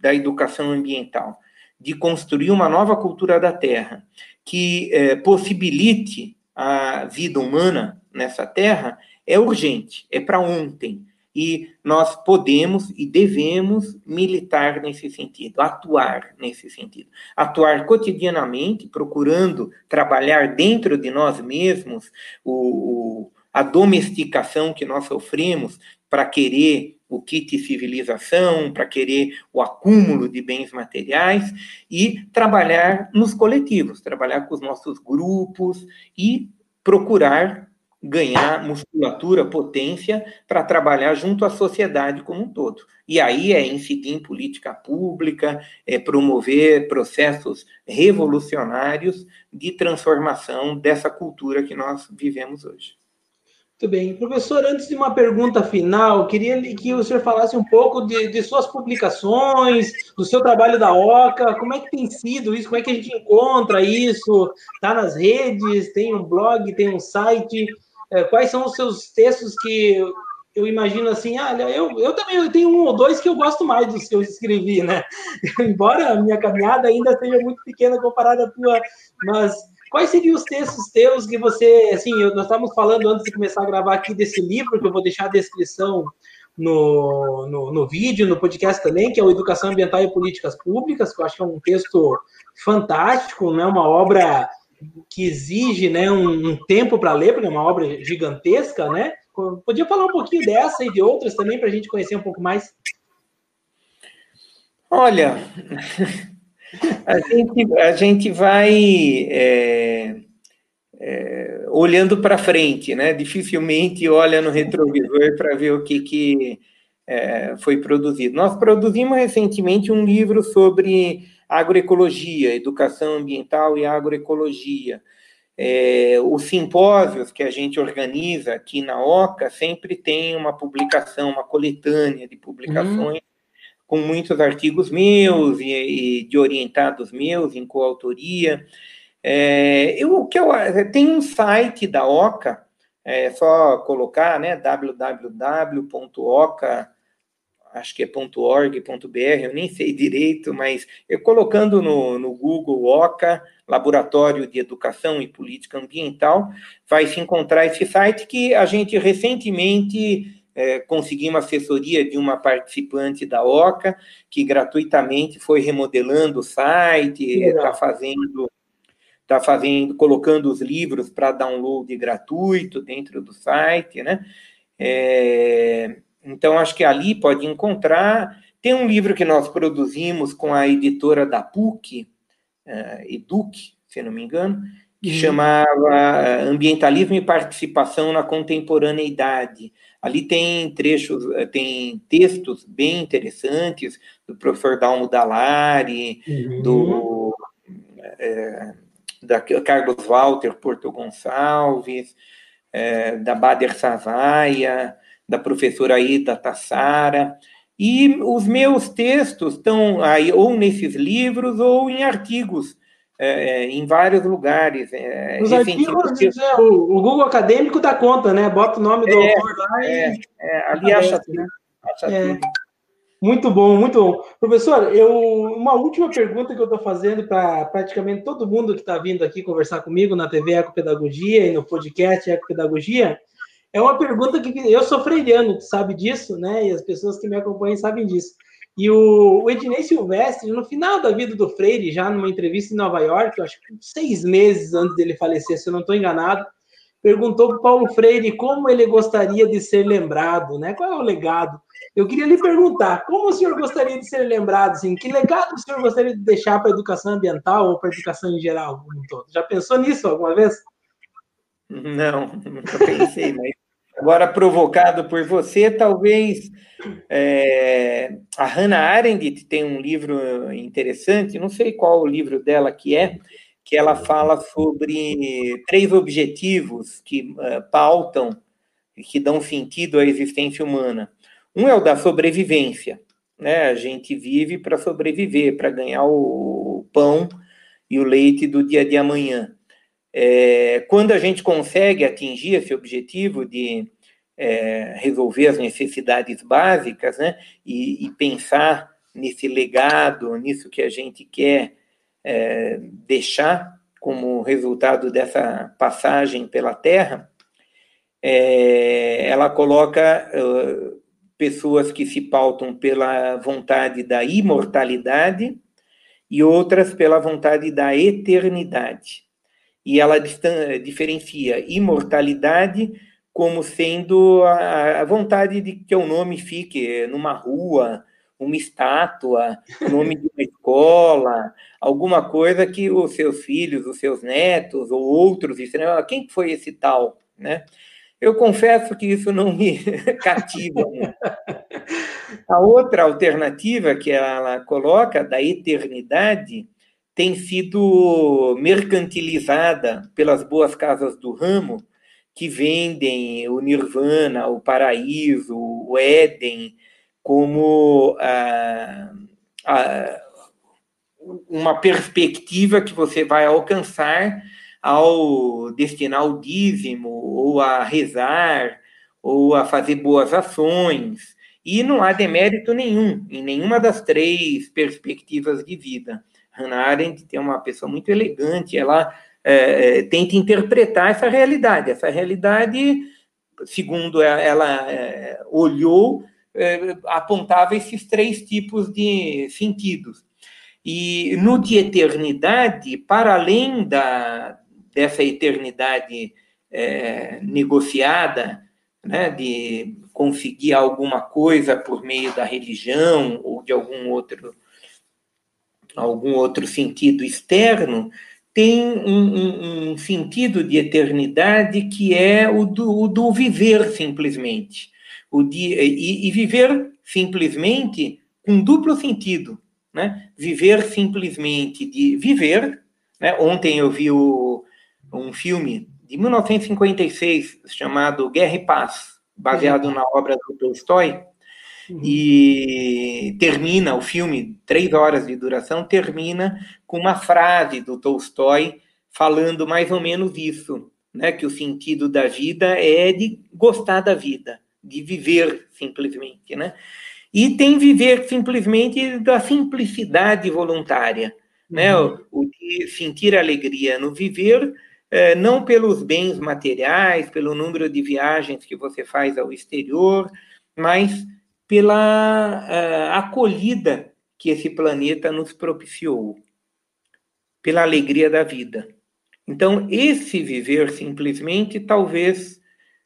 da educação ambiental, de construir uma nova cultura da terra, que possibilite a vida humana nessa terra, é urgente, é para ontem. E nós podemos e devemos militar nesse sentido, atuar nesse sentido. Atuar cotidianamente, procurando trabalhar dentro de nós mesmos o, o a domesticação que nós sofremos para querer o kit civilização, para querer o acúmulo de bens materiais e trabalhar nos coletivos, trabalhar com os nossos grupos e procurar ganhar musculatura, potência para trabalhar junto à sociedade como um todo. E aí é incidir em política pública, é promover processos revolucionários de transformação dessa cultura que nós vivemos hoje. Muito bem. Professor, antes de uma pergunta final, queria que o senhor falasse um pouco de, de, suas publicações, do seu trabalho da OCA, como é que tem sido isso, como é que a gente encontra isso, está nas redes, tem um blog, tem um site, é, quais são os seus textos que eu imagino assim, ah, eu, eu também eu tenho um ou dois que eu gosto mais dos que eu escrevi, né? Embora a minha caminhada ainda seja muito pequena comparada à tua, mas Quais seriam os textos teus que você, assim, nós estávamos falando antes de começar a gravar aqui desse livro, que eu vou deixar a descrição no, no, no, vídeo, no podcast também, que é o Educação Ambiental e Políticas Públicas, que eu acho que é um texto fantástico, né? uma obra que exige né, um, um tempo para ler, porque é uma obra gigantesca, né? Podia falar um pouquinho dessa e de outras também, para a gente conhecer um pouco mais? Olha, a gente, a gente vai é, é, olhando para frente, né? Dificilmente olha no retrovisor para ver o que, que é, foi produzido. Nós produzimos recentemente um livro sobre agroecologia, educação ambiental e agroecologia. É, os simpósios que a gente organiza aqui na OCA sempre tem uma publicação, uma coletânea de publicações uhum com muitos artigos meus e, e de orientados meus em coautoria. É, eu, que eu, tem um site da OCA, é só colocar, né, www.oca, acho que é .org.br, eu nem sei direito, mas eu colocando no, no Google OCA, Laboratório de Educação e Política Ambiental, vai se encontrar esse site que a gente recentemente é, consegui uma assessoria de uma participante da OCA, que gratuitamente foi remodelando o site, está fazendo, tá fazendo, colocando os livros para download gratuito dentro do site, né? É, então, acho que ali pode encontrar. Tem um livro que nós produzimos com a editora da PUC, uh, Educ, se não me engano, que uhum. chamava Ambientalismo e Participação na Contemporaneidade. Ali tem trechos, eh, tem textos bem interessantes do professor Dalmo Dallari, uhum. do é, da Carlos Walter Porto Gonçalves, é, da Bader Savaia, da professora Ida Tassara. E os meus textos estão aí ou nesses livros ou em artigos é, é, em vários lugares. É, Os artigos, é, o, Google Acadêmico dá conta, né? Bota o nome do é, autor lá e... É, ali acha, tudo, né? acha tudo. Muito bom, muito bom. Professor, eu, uma última pergunta que eu estou fazendo para praticamente todo mundo que está vindo aqui conversar comigo na TV Ecopedagogia e no podcast Ecopedagogia, é uma pergunta que eu sou freiriano, tu sabe disso, né? E as pessoas que me acompanham sabem disso. E o, o Ednei Silvestre, no final da vida do Freire, já numa entrevista em Nova York, eu acho que seis meses antes dele falecer, se eu não estou enganado, perguntou para Paulo Freire como ele gostaria de ser lembrado, né? Qual é o legado? Eu queria lhe perguntar, como o senhor gostaria de ser lembrado? Assim, que legado o senhor gostaria de deixar para a educação ambiental ou para a educação em geral, como um todo? Já pensou nisso alguma vez? Não, nunca pensei, mas Agora, provocado por você, talvez é, a Hannah Arendt tem um livro interessante, não sei qual o livro dela que é, que ela fala sobre três objetivos que uh, pautam, que dão sentido à existência humana. Um é o da sobrevivência, né? A gente vive para sobreviver, para ganhar o pão e o leite do dia de amanhã. É, quando a gente consegue atingir esse objetivo de é, resolver as necessidades básicas, né, e, e, pensar nesse legado, nisso que a gente quer é, deixar como resultado dessa passagem pela Terra, é, ela coloca uh, pessoas que se pautam pela vontade da imortalidade e outras pela vontade da eternidade e ela diferencia imortalidade como sendo a, vontade de que o nome fique numa rua, uma estátua, nome de uma escola, alguma coisa que os seus filhos, os seus netos ou outros disseram, ah, quem foi esse tal, né? Eu confesso que isso não me cativa. A outra alternativa que ela coloca, da eternidade, tem sido mercantilizada pelas boas casas do ramo, que vendem o nirvana, o paraíso, o Éden, como ah, ah, uma perspectiva que você vai alcançar ao destinar o dízimo, ou a rezar, ou a fazer boas ações. E não há demérito nenhum em nenhuma das três perspectivas de vida. Hannah Arendt é uma pessoa muito elegante, ela é, é, tenta interpretar essa realidade. Essa realidade, segundo ela, ela é, olhou, é, apontava esses três tipos de sentidos. E no de eternidade, para além da, dessa eternidade é, negociada, né, de conseguir alguma coisa por meio da religião ou de algum outro algum outro sentido externo, tem um, um, um sentido de eternidade que é o do, o do viver simplesmente. O de, e, e, viver simplesmente com duplo sentido. Né? Viver simplesmente de viver. Né? Ontem eu vi o, um filme de 1956 chamado Guerra e Paz, baseado uhum. na obra do Tolstói, uhum. e termina o filme, três horas de duração, termina com uma frase do Tolstói falando mais ou menos isso, né, que o sentido da vida é de gostar da vida, de viver simplesmente, né? E tem viver simplesmente da simplicidade voluntária, né? Uhum. O, o de sentir alegria no viver é, não pelos bens materiais, pelo número de viagens que você faz ao exterior, mas pela uh, acolhida que esse planeta nos propiciou, pela alegria da vida. Então, esse viver simplesmente talvez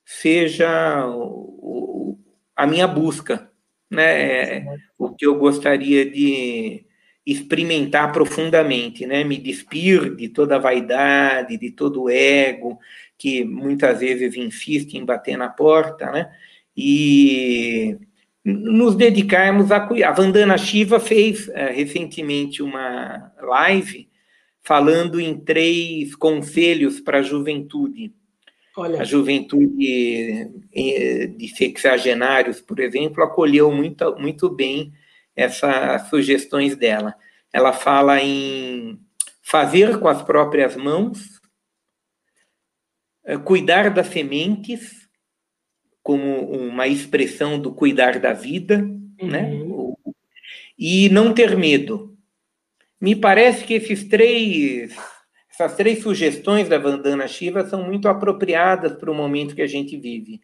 seja o, o, a minha busca, né? o que eu gostaria de experimentar profundamente, né? Me despir de toda a vaidade, de todo o ego que muitas vezes insiste em bater na porta, né? E nos dedicarmos a cuidar. A Vandana Shiva fez é, recentemente uma live falando em três conselhos para a juventude. Olha. A juventude eh, de sexagenários, por exemplo, acolheu muito, muito bem essas sugestões dela. Ela fala em fazer com as próprias mãos, eh, cuidar das sementes, como uma expressão do cuidar da vida, né? uhum. né? E não ter medo. Me parece que esses três, essas três sugestões da Vandana Shiva são muito apropriadas para o momento que a gente vive.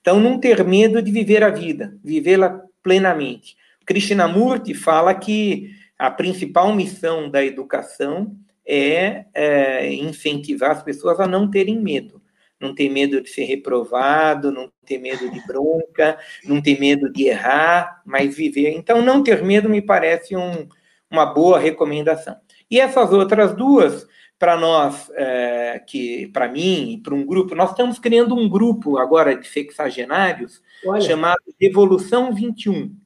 Então, não ter medo de viver a vida, vivê-la plenamente. Krishnamurti fala que a principal missão da educação é, é, incentivar as pessoas a não terem medo. Não ter medo de ser reprovado, não ter medo de bronca, não ter medo de errar, mas viver. Então, não ter medo me parece um, uma boa recomendação. E essas outras duas, para nós, é, que para mim e para um grupo, nós estamos criando um grupo agora de sexagenários Olha. chamado Revolução 21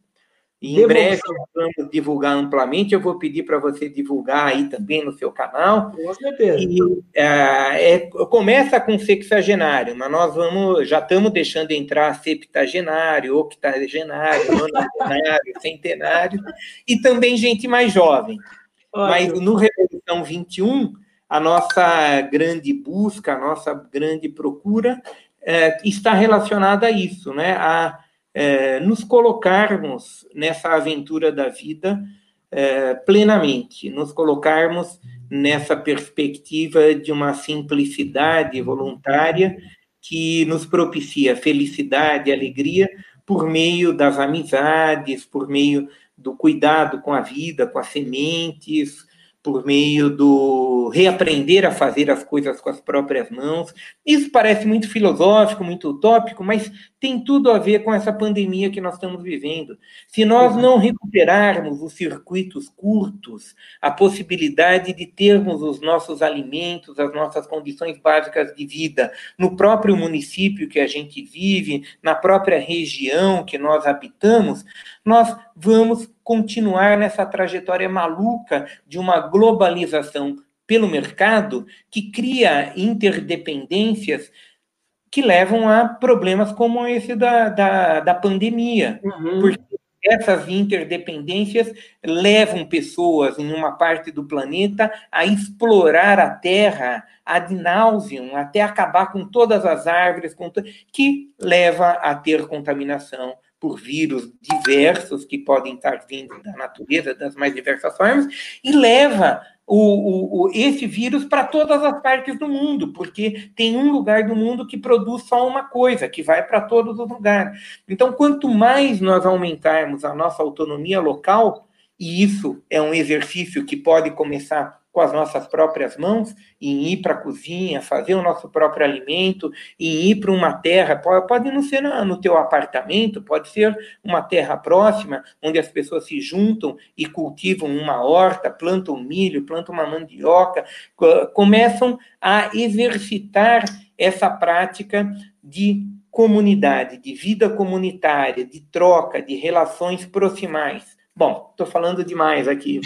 e em breve vamos divulgar amplamente. Eu vou pedir para você divulgar aí também no seu canal. Com certeza. E, é, é, começa com sexagenário, mas nós vamos, já estamos deixando entrar septagenário, octogenário, nonagenário, centenário, e também gente mais jovem. Ótimo. Mas no Revolução 21, a nossa grande busca, a nossa grande procura é, está relacionada a isso, né? A é, nos colocarmos nessa aventura da vida é, plenamente, nos colocarmos nessa perspectiva de uma simplicidade voluntária que nos propicia felicidade, alegria por meio das amizades, por meio do cuidado com a vida, com as sementes, por meio do reaprender a fazer as coisas com as próprias mãos. Isso parece muito filosófico, muito utópico, mas tem tudo a ver com essa pandemia que nós estamos vivendo. Se nós não recuperarmos os circuitos curtos, a possibilidade de termos os nossos alimentos, as nossas condições básicas de vida no próprio município que a gente vive, na própria região que nós habitamos, nós vamos continuar nessa trajetória maluca de uma globalização pelo mercado que cria interdependências que levam a problemas como esse da, da, da pandemia. Uhum. Porque essas interdependências levam pessoas em uma parte do planeta a explorar a Terra ad nauseam, até acabar com todas as árvores, que leva a ter contaminação por vírus diversos que podem estar vindo da natureza, das mais diversas formas, e leva o, o, o, esse vírus para todas as partes do mundo, porque tem um lugar do mundo que produz só uma coisa, que vai para todos os lugares. Então, quanto mais nós aumentarmos a nossa autonomia local, e isso é um exercício que pode começar com as nossas próprias mãos, em ir para a cozinha, fazer o nosso próprio alimento, em ir para uma terra, pode, não ser no teu apartamento, pode ser uma terra próxima, onde as pessoas se juntam e cultivam uma horta, plantam milho, plantam uma mandioca, começam a exercitar essa prática de comunidade, de vida comunitária, de troca, de relações proximais. Bom, estou falando demais aqui.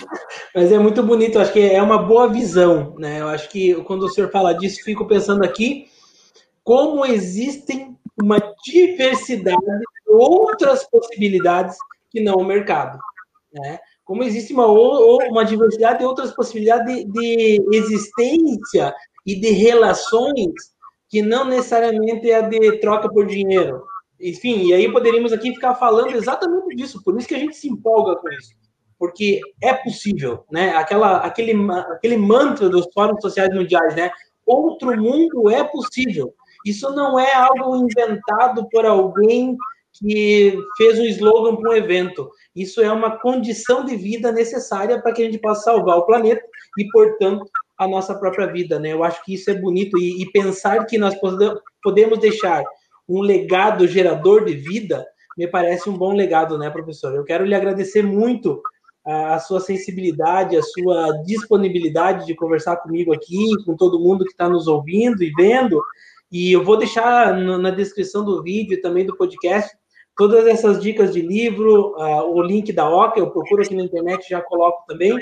Mas é muito bonito, acho que é uma boa visão, né? Eu acho que quando o senhor fala disso, fico pensando aqui como existem uma diversidade de outras possibilidades que não o mercado, né? Como existe uma, uma diversidade de outras possibilidades de, de existência e de relações que não necessariamente é a de troca por dinheiro, enfim, e aí poderíamos aqui ficar falando exatamente disso, por isso que a gente se empolga com isso. Porque é possível, né? Aquela, aquele, aquele mantra dos fóruns sociais mundiais, né? Outro mundo é possível. Isso não é algo inventado por alguém que fez um slogan para um evento. Isso é uma condição de vida necessária para que a gente possa salvar o planeta e, portanto, a nossa própria vida, né? Eu acho que isso é bonito e, e pensar que nós podemos deixar um legado gerador de vida, me parece um bom legado, né, professor? Eu quero lhe agradecer muito a sua sensibilidade, a sua disponibilidade de conversar comigo aqui, com todo mundo que está nos ouvindo e vendo. E eu vou deixar na descrição do vídeo e também do podcast todas essas dicas de livro, o link da OCA, eu procuro aqui na internet já coloco também,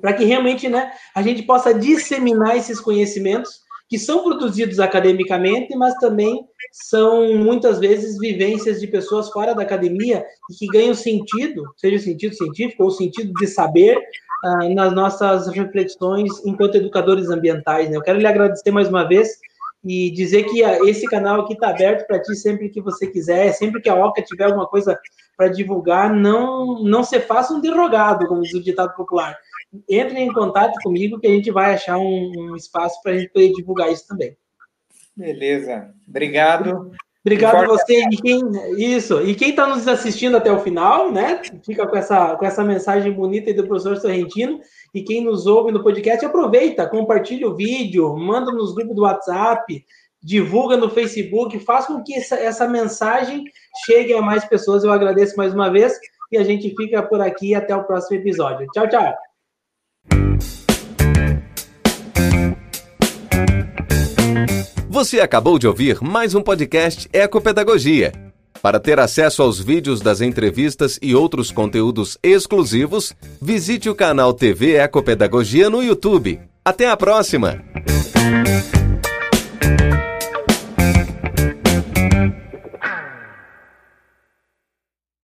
para que realmente né, a gente possa disseminar esses conhecimentos que são produzidos academicamente, mas também são muitas vezes vivências de pessoas fora da academia e que ganham sentido, seja sentido científico ou sentido de saber, uh, nas nossas reflexões enquanto educadores ambientais. Né? Eu quero lhe agradecer mais uma vez e dizer que uh, esse canal aqui está aberto para ti sempre que você quiser, sempre que a OCA tiver alguma coisa para divulgar, não, não se faça um derrogado, como diz o ditado popular entre em contato comigo que a gente vai achar um, um espaço para a gente poder divulgar isso também. Beleza. Obrigado. Obrigado a você e quem isso e quem está nos assistindo até o final, né? Fica com essa com essa mensagem bonita do professor Sorrentino e quem nos ouve no podcast aproveita, compartilha o vídeo, manda nos grupos do WhatsApp, divulga no Facebook, faz com que essa, essa mensagem chegue a mais pessoas. Eu agradeço mais uma vez e a gente fica por aqui até o próximo episódio. Tchau, tchau. Você acabou de ouvir mais um podcast Ecopedagogia. Para ter acesso aos vídeos das entrevistas e outros conteúdos exclusivos, visite o canal TV Ecopedagogia no YouTube. Até a próxima!